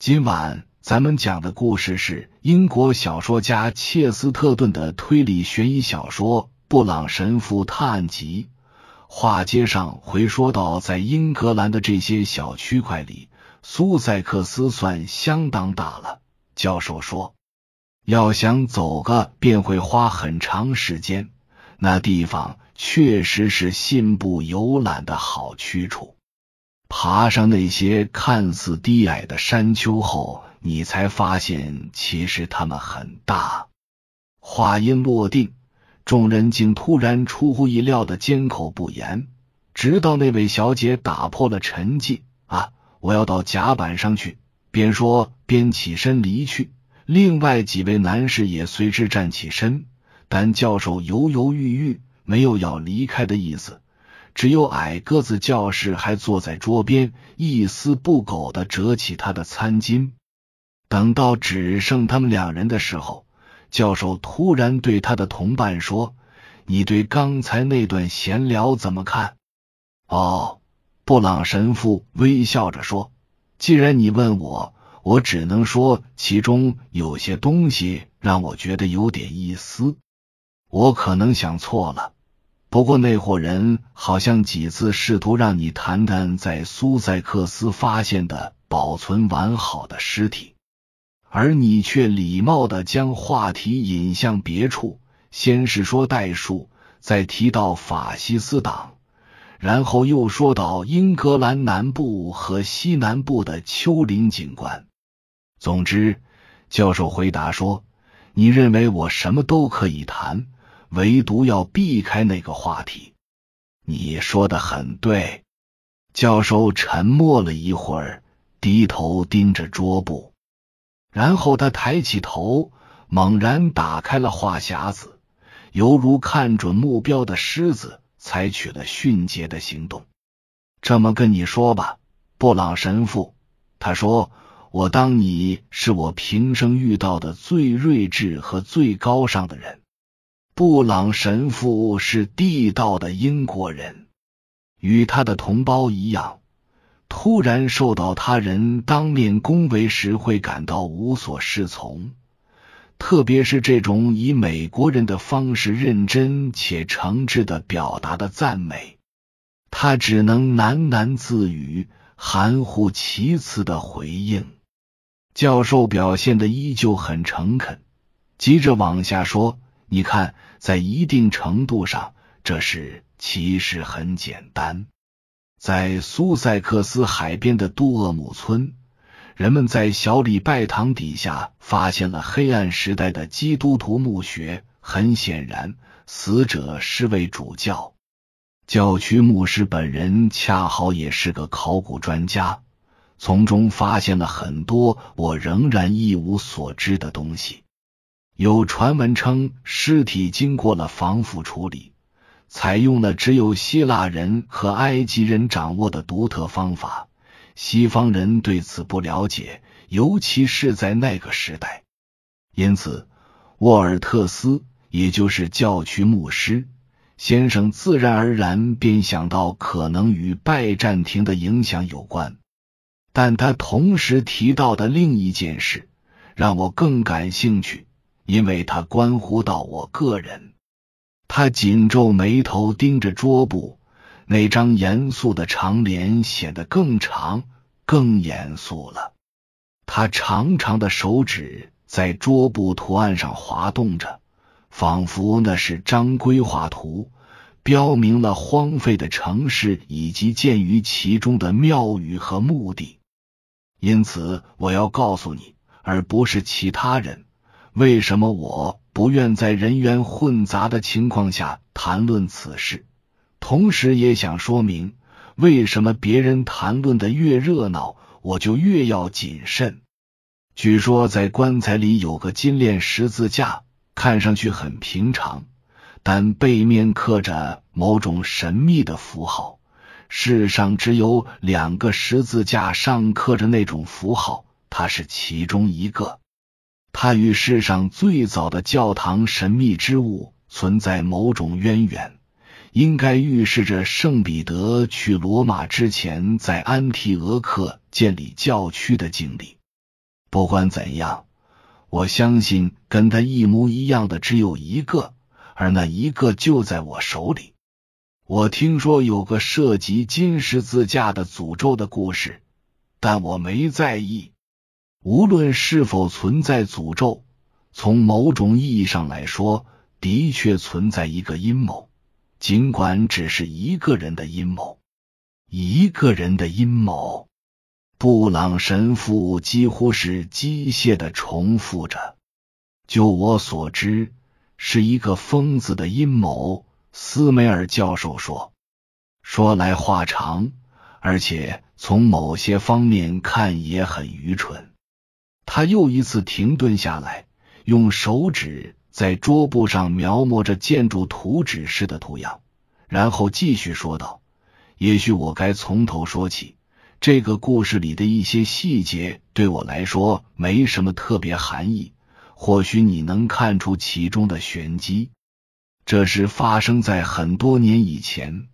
今晚咱们讲的故事是英国小说家切斯特顿的推理悬疑小说《布朗神父探案集》。话接上回说到，在英格兰的这些小区块里，苏塞克斯算相当大了。教授说，要想走个便会花很长时间。那地方确实是信步游览的好去处。爬上那些看似低矮的山丘后，你才发现其实它们很大。话音落定，众人竟突然出乎意料的缄口不言，直到那位小姐打破了沉寂：“啊，我要到甲板上去。”边说边起身离去。另外几位男士也随之站起身。但教授犹犹豫豫，没有要离开的意思。只有矮个子教士还坐在桌边，一丝不苟的折起他的餐巾。等到只剩他们两人的时候，教授突然对他的同伴说：“你对刚才那段闲聊怎么看？”哦，布朗神父微笑着说：“既然你问我，我只能说其中有些东西让我觉得有点意思。”我可能想错了，不过那伙人好像几次试图让你谈谈在苏塞克斯发现的保存完好的尸体，而你却礼貌的将话题引向别处，先是说代数，再提到法西斯党，然后又说到英格兰南部和西南部的丘陵景观。总之，教授回答说：“你认为我什么都可以谈。”唯独要避开那个话题。你说的很对。教授沉默了一会儿，低头盯着桌布，然后他抬起头，猛然打开了话匣子，犹如看准目标的狮子，采取了迅捷的行动。这么跟你说吧，布朗神父，他说：“我当你是我平生遇到的最睿智和最高尚的人。”布朗神父是地道的英国人，与他的同胞一样，突然受到他人当面恭维时会感到无所适从，特别是这种以美国人的方式认真且诚挚的表达的赞美，他只能喃喃自语，含糊其辞的回应。教授表现的依旧很诚恳，急着往下说。你看，在一定程度上，这事其实很简单。在苏塞克斯海边的杜厄姆村，人们在小礼拜堂底下发现了黑暗时代的基督徒墓穴。很显然，死者是位主教，教区牧师本人恰好也是个考古专家，从中发现了很多我仍然一无所知的东西。有传闻称，尸体经过了防腐处理，采用了只有希腊人和埃及人掌握的独特方法。西方人对此不了解，尤其是在那个时代。因此，沃尔特斯，也就是教区牧师先生，自然而然便想到可能与拜占庭的影响有关。但他同时提到的另一件事，让我更感兴趣。因为他关乎到我个人，他紧皱眉头，盯着桌布，那张严肃的长脸显得更长、更严肃了。他长长的手指在桌布图案上滑动着，仿佛那是张规划图，标明了荒废的城市以及建于其中的庙宇和墓地。因此，我要告诉你，而不是其他人。为什么我不愿在人员混杂的情况下谈论此事？同时也想说明，为什么别人谈论的越热闹，我就越要谨慎。据说在棺材里有个金链十字架，看上去很平常，但背面刻着某种神秘的符号。世上只有两个十字架上刻着那种符号，它是其中一个。它与世上最早的教堂神秘之物存在某种渊源，应该预示着圣彼得去罗马之前在安提俄克建立教区的经历。不管怎样，我相信跟他一模一样的只有一个，而那一个就在我手里。我听说有个涉及金十字架的诅咒的故事，但我没在意。无论是否存在诅咒，从某种意义上来说，的确存在一个阴谋，尽管只是一个人的阴谋。一个人的阴谋，布朗神父几乎是机械的重复着。就我所知，是一个疯子的阴谋。斯梅尔教授说：“说来话长，而且从某些方面看也很愚蠢。”他又一次停顿下来，用手指在桌布上描摹着建筑图纸式的图样，然后继续说道。也许我该从头说起。这个故事里的一些细节对我来说没什么特别含义，或许你能看出其中的玄机。这是发生在很多年以前，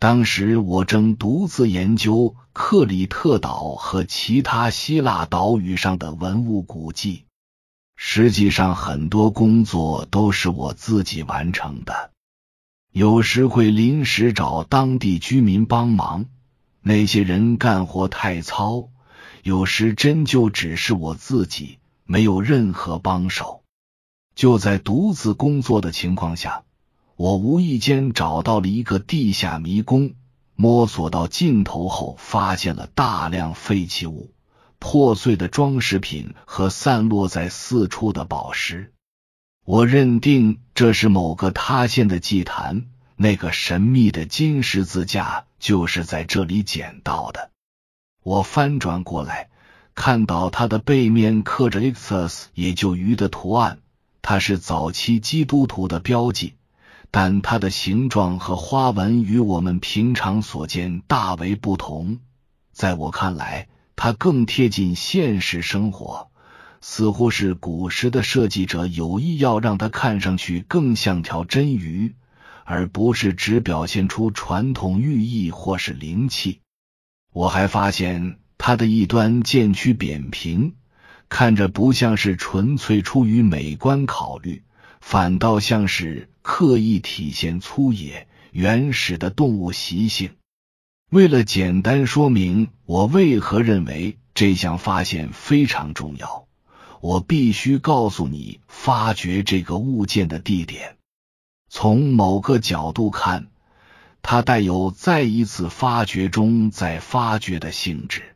当时我正独自研究克里特岛和其他希腊岛屿上的文物古迹。实际上，很多工作都是我自己完成的。有时会临时找当地居民帮忙，那些人干活太糙；有时真就只是我自己，没有任何帮手。就在独自工作的情况下，我无意间找到了一个地下迷宫。摸索到尽头后，发现了大量废弃物、破碎的装饰品和散落在四处的宝石。我认定这是某个塌陷的祭坛，那个神秘的金十字架就是在这里捡到的。我翻转过来，看到它的背面刻着 EXUS 也就鱼的图案。它是早期基督徒的标记，但它的形状和花纹与我们平常所见大为不同。在我看来，它更贴近现实生活。似乎是古时的设计者有意要让它看上去更像条真鱼，而不是只表现出传统寓意或是灵气。我还发现它的一端渐趋扁平，看着不像是纯粹出于美观考虑，反倒像是刻意体现粗野原始的动物习性。为了简单说明我为何认为这项发现非常重要。我必须告诉你，发掘这个物件的地点。从某个角度看，它带有再一次发掘中再发掘的性质。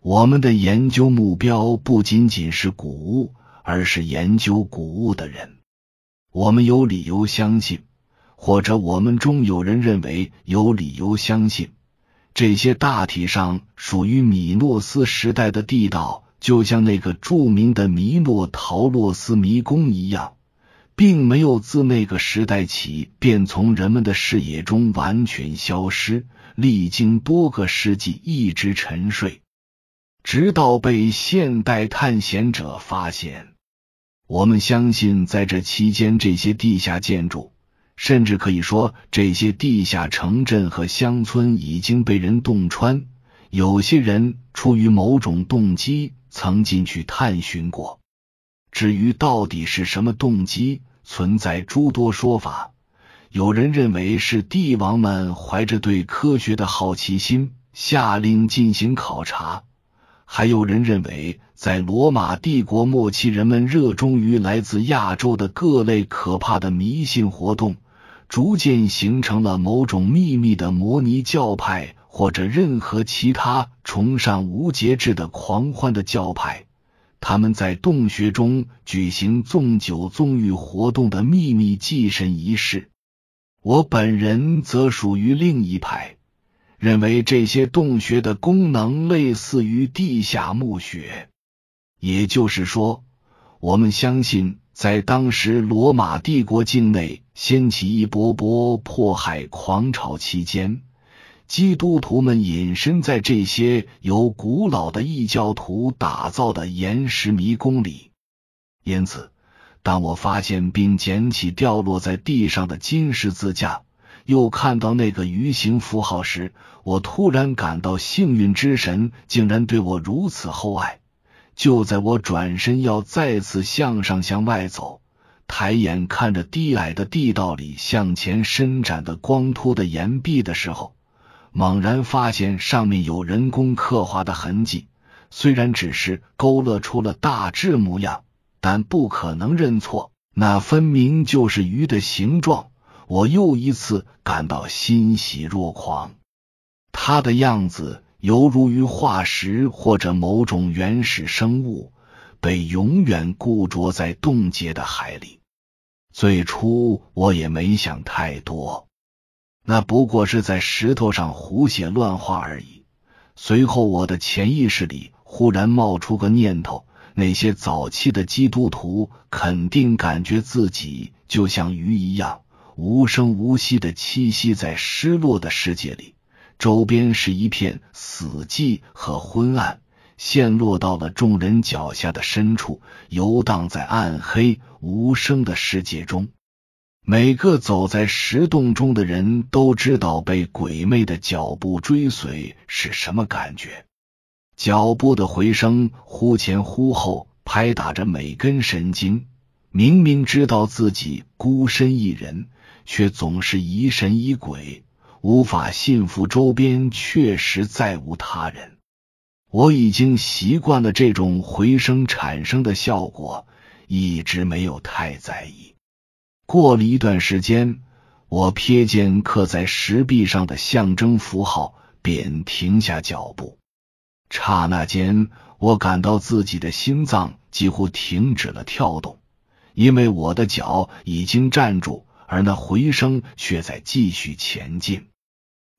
我们的研究目标不仅仅是古物，而是研究古物的人。我们有理由相信，或者我们中有人认为有理由相信，这些大体上属于米诺斯时代的地道。就像那个著名的米诺陶洛斯迷宫一样，并没有自那个时代起便从人们的视野中完全消失，历经多个世纪一直沉睡，直到被现代探险者发现。我们相信，在这期间，这些地下建筑，甚至可以说这些地下城镇和乡村已经被人洞穿。有些人出于某种动机。曾进去探寻过，至于到底是什么动机，存在诸多说法。有人认为是帝王们怀着对科学的好奇心，下令进行考察；还有人认为，在罗马帝国末期，人们热衷于来自亚洲的各类可怕的迷信活动，逐渐形成了某种秘密的摩尼教派。或者任何其他崇尚无节制的狂欢的教派，他们在洞穴中举行纵酒纵欲活动的秘密祭神仪式。我本人则属于另一派，认为这些洞穴的功能类似于地下墓穴。也就是说，我们相信，在当时罗马帝国境内掀起一波波迫害狂潮期间。基督徒们隐身在这些由古老的异教徒打造的岩石迷宫里，因此，当我发现并捡起掉落在地上的金十字架，又看到那个鱼形符号时，我突然感到幸运之神竟然对我如此厚爱，就在我转身要再次向上向外走，抬眼看着低矮的地道里向前伸展的光秃的岩壁的时候，猛然发现上面有人工刻画的痕迹。虽然只是勾勒出了大致模样，但不可能认错，那分明就是鱼的形状。我又一次感到欣喜若狂，他的样子犹如于化石或者某种原始生物，被永远固着在冻结的海里。最初我也没想太多，那不过是在石头上胡写乱画而已。随后，我的潜意识里。忽然冒出个念头：那些早期的基督徒肯定感觉自己就像鱼一样，无声无息的栖息在失落的世界里，周边是一片死寂和昏暗，陷落到了众人脚下的深处，游荡在暗黑无声的世界中。每个走在石洞中的人都知道，被鬼魅的脚步追随是什么感觉。脚步的回声忽前忽后，拍打着每根神经。明明知道自己孤身一人，却总是疑神疑鬼，无法信服周边确实再无他人。我已经习惯了这种回声产生的效果，一直没有太在意。过了一段时间，我瞥见刻在石壁上的象征符号，便停下脚步。刹那间，我感到自己的心脏几乎停止了跳动，因为我的脚已经站住，而那回声却在继续前进。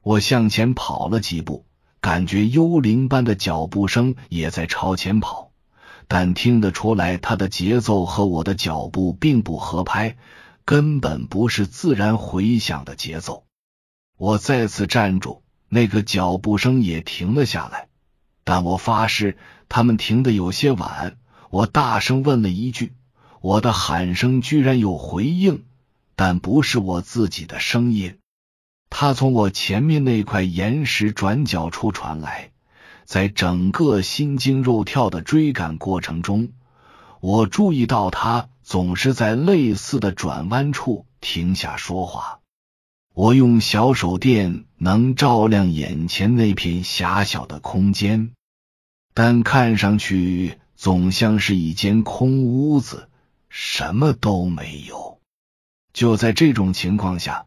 我向前跑了几步，感觉幽灵般的脚步声也在朝前跑，但听得出来，他的节奏和我的脚步并不合拍，根本不是自然回响的节奏。我再次站住，那个脚步声也停了下来。但我发誓，他们停的有些晚。我大声问了一句，我的喊声居然有回应，但不是我自己的声音。它从我前面那块岩石转角处传来。在整个心惊肉跳的追赶过程中，我注意到他总是在类似的转弯处停下说话。我用小手电能照亮眼前那片狭小的空间，但看上去总像是一间空屋子，什么都没有。就在这种情况下，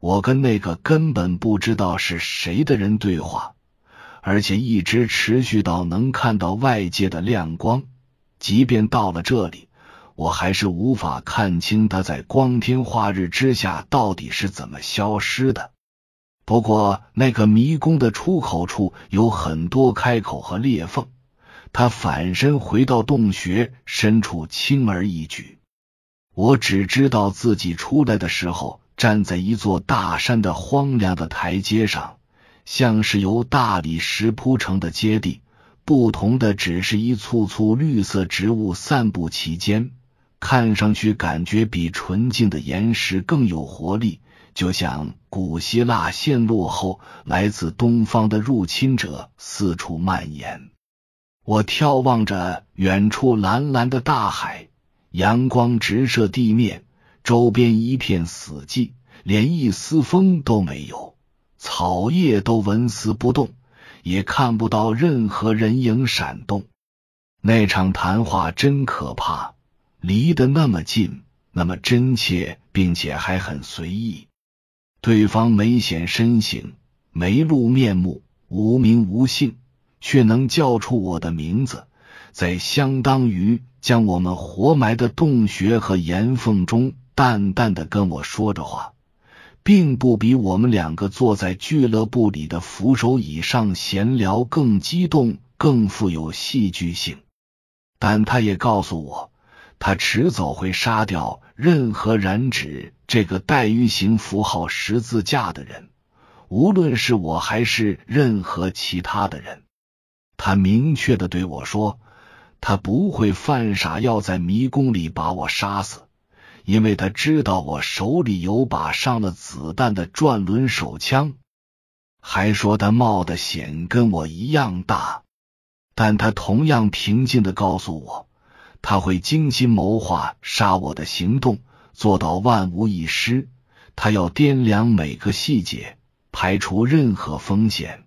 我跟那个根本不知道是谁的人对话，而且一直持续到能看到外界的亮光，即便到了这里。我还是无法看清他在光天化日之下到底是怎么消失的。不过，那个迷宫的出口处有很多开口和裂缝，他反身回到洞穴深处，轻而易举。我只知道自己出来的时候站在一座大山的荒凉的台阶上，像是由大理石铺成的阶地，不同的只是一簇簇绿色植物散布其间。看上去感觉比纯净的岩石更有活力，就像古希腊陷落后来自东方的入侵者四处蔓延。我眺望着远处蓝蓝的大海，阳光直射地面，周边一片死寂，连一丝风都没有，草叶都纹丝不动，也看不到任何人影闪动。那场谈话真可怕。离得那么近，那么真切，并且还很随意。对方没显身形，没露面目，无名无姓，却能叫出我的名字，在相当于将我们活埋的洞穴和岩缝中，淡淡的跟我说着话，并不比我们两个坐在俱乐部里的扶手椅上闲聊更激动，更富有戏剧性。但他也告诉我。他迟早会杀掉任何染指这个带鱼形符号十字架的人，无论是我还是任何其他的人。他明确的对我说：“他不会犯傻要在迷宫里把我杀死，因为他知道我手里有把上了子弹的转轮手枪。”还说他冒的险跟我一样大。但他同样平静的告诉我，他会精心谋划杀我的行动，做到万无一失。他要掂量每个细节，排除任何风险，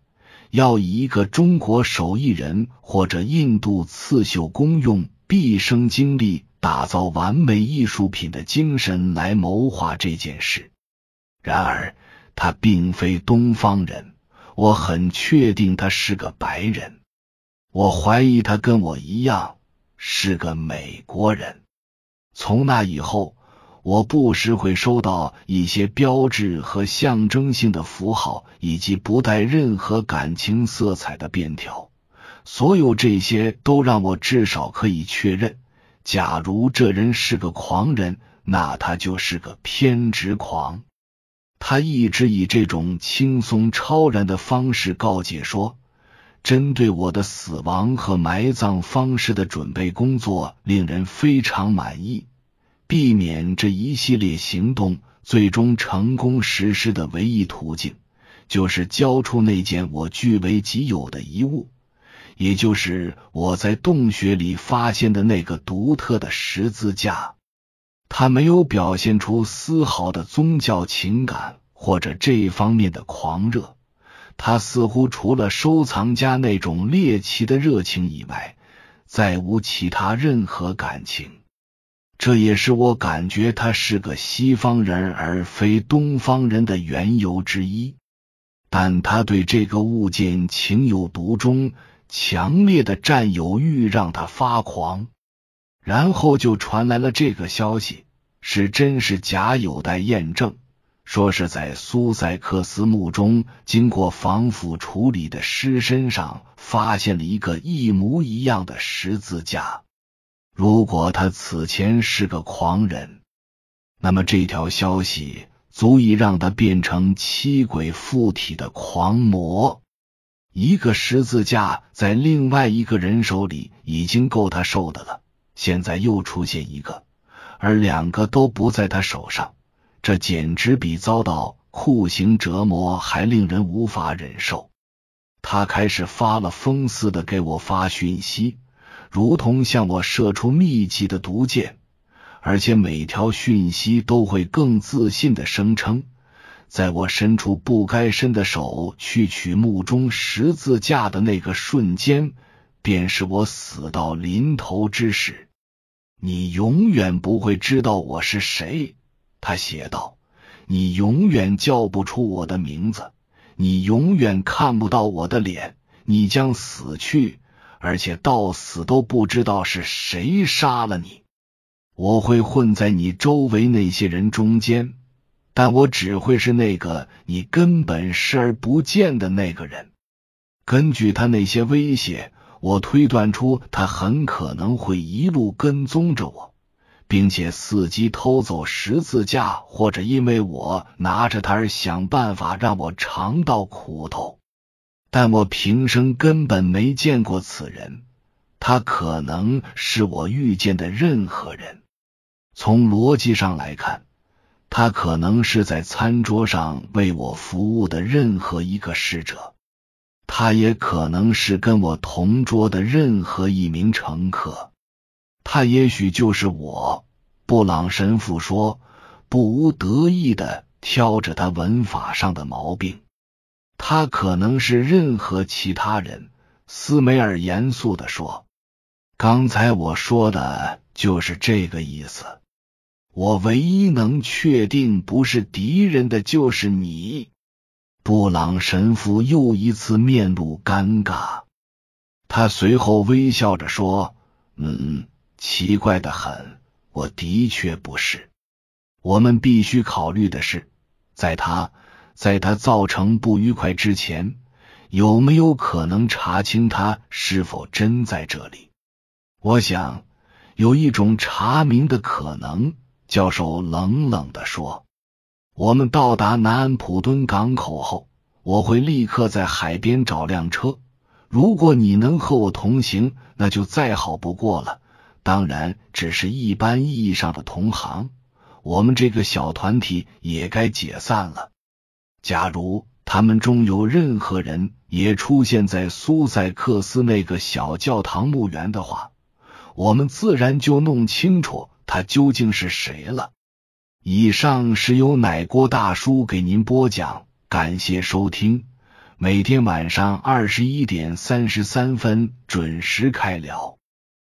要以一个中国手艺人或者印度刺绣工用毕生精力打造完美艺术品的精神来谋划这件事。然而，他并非东方人，我很确定他是个白人。我怀疑他跟我一样是个美国人。从那以后。我不时会收到一些标志和象征性的符号，以及不带任何感情色彩的便条。所有这些都让我至少可以确认：假如这人是个狂人，那他就是个偏执狂。他一直以这种轻松超然的方式告诫说：“针对我的死亡和埋葬方式的准备工作令人非常满意。”避免这一系列行动最终成功实施的唯一途径，就是交出那件我据为己有的遗物，也就是我在洞穴里发现的那个独特的十字架。他没有表现出丝毫的宗教情感或者这方面的狂热，他似乎除了收藏家那种猎奇的热情以外，再无其他任何感情。这也是我感觉他是个西方人而非东方人的缘由之一。但他对这个物件情有独钟，强烈的占有欲让他发狂。然后就传来了这个消息：是真是假有待验证。说是在苏塞克斯墓中经过防腐处理的尸身上发现了一个一模一样的十字架。如果他此前是个狂人，那么这条消息足以让他变成七鬼附体的狂魔。一个十字架在另外一个人手里已经够他受的了，现在又出现一个，而两个都不在他手上，这简直比遭到酷刑折磨还令人无法忍受。他开始发了疯似的给我发讯息。如同向我射出密集的毒箭，而且每条讯息都会更自信的声称，在我伸出不该伸的手去取墓中十字架的那个瞬间，便是我死到临头之时。你永远不会知道我是谁，他写道。你永远叫不出我的名字，你永远看不到我的脸，你将死去。而且到死都不知道是谁杀了你。我会混在你周围那些人中间，但我只会是那个你根本视而不见的那个人。根据他那些威胁，我推断出他很可能会一路跟踪着我，并且伺机偷走十字架，或者因为我拿着它而想办法让我尝到苦头。但我平生根本没见过此人，他可能是我遇见的任何人。从逻辑上来看，他可能是在餐桌上为我服务的任何一个侍者，他也可能是跟我同桌的任何一名乘客，他也许就是我。布朗神父说，不无得意的挑着他文法上的毛病。他可能是任何其他人，斯梅尔严肃的说：“刚才我说的就是这个意思。我唯一能确定不是敌人的就是你。”布朗神父又一次面露尴尬，他随后微笑着说：“嗯，奇怪的很，我的确不是。我们必须考虑的是，在他。”在他造成不愉快之前，有没有可能查清他是否真在这里？我想有一种查明的可能。教授冷冷的说：“我们到达南安普敦港口后，我会立刻在海边找辆车。如果你能和我同行，那就再好不过了。当然，只是一般意义上的同行。我们这个小团体也该解散了。”假如他们中有任何人也出现在苏塞克斯那个小教堂墓园的话，我们自然就弄清楚他究竟是谁了。以上是由奶锅大叔给您播讲，感谢收听。每天晚上二十一点三十三分准时开聊。